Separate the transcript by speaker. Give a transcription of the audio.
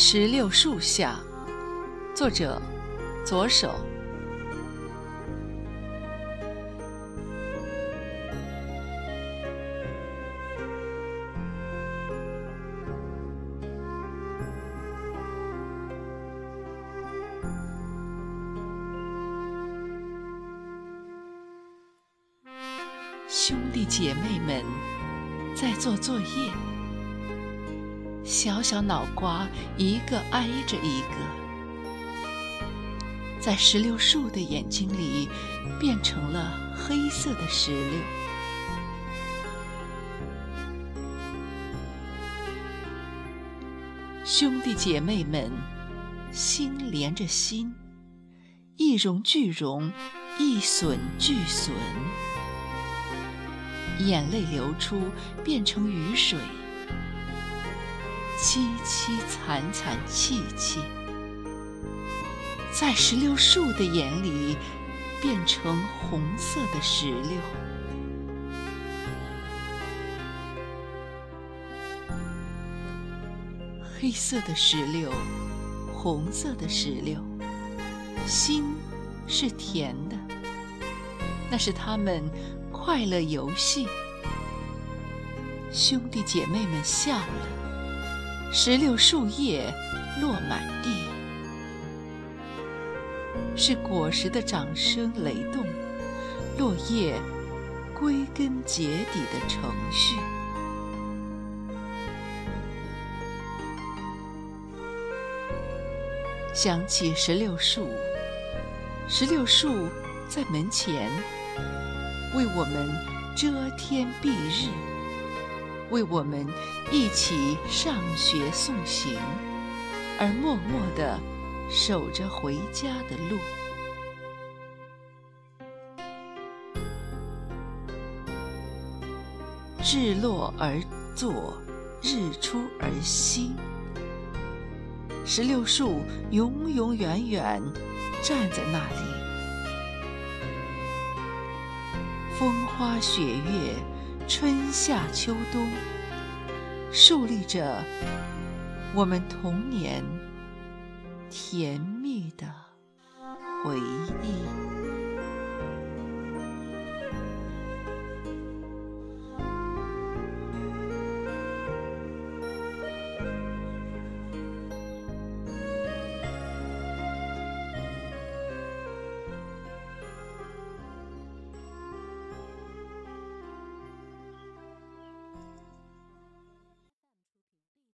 Speaker 1: 石榴树下，作者左手。兄弟姐妹们在做作业，小小脑瓜一个挨着一个，在石榴树的眼睛里变成了黑色的石榴。兄弟姐妹们心连着心，一荣俱荣，一损俱损。眼泪流出，变成雨水；凄凄惨惨戚戚，在石榴树的眼里变成红色的石榴。黑色的石榴，红色的石榴，心是甜的，那是他们。快乐游戏，兄弟姐妹们笑了，石榴树叶落满地，是果实的掌声雷动，落叶归根结底的程序。想起石榴树，石榴树在门前。为我们遮天蔽日，为我们一起上学送行，而默默地守着回家的路。日落而作，日出而息。石榴树永永远远站在那里。风花雪月，春夏秋冬，树立着我们童年甜蜜的回忆。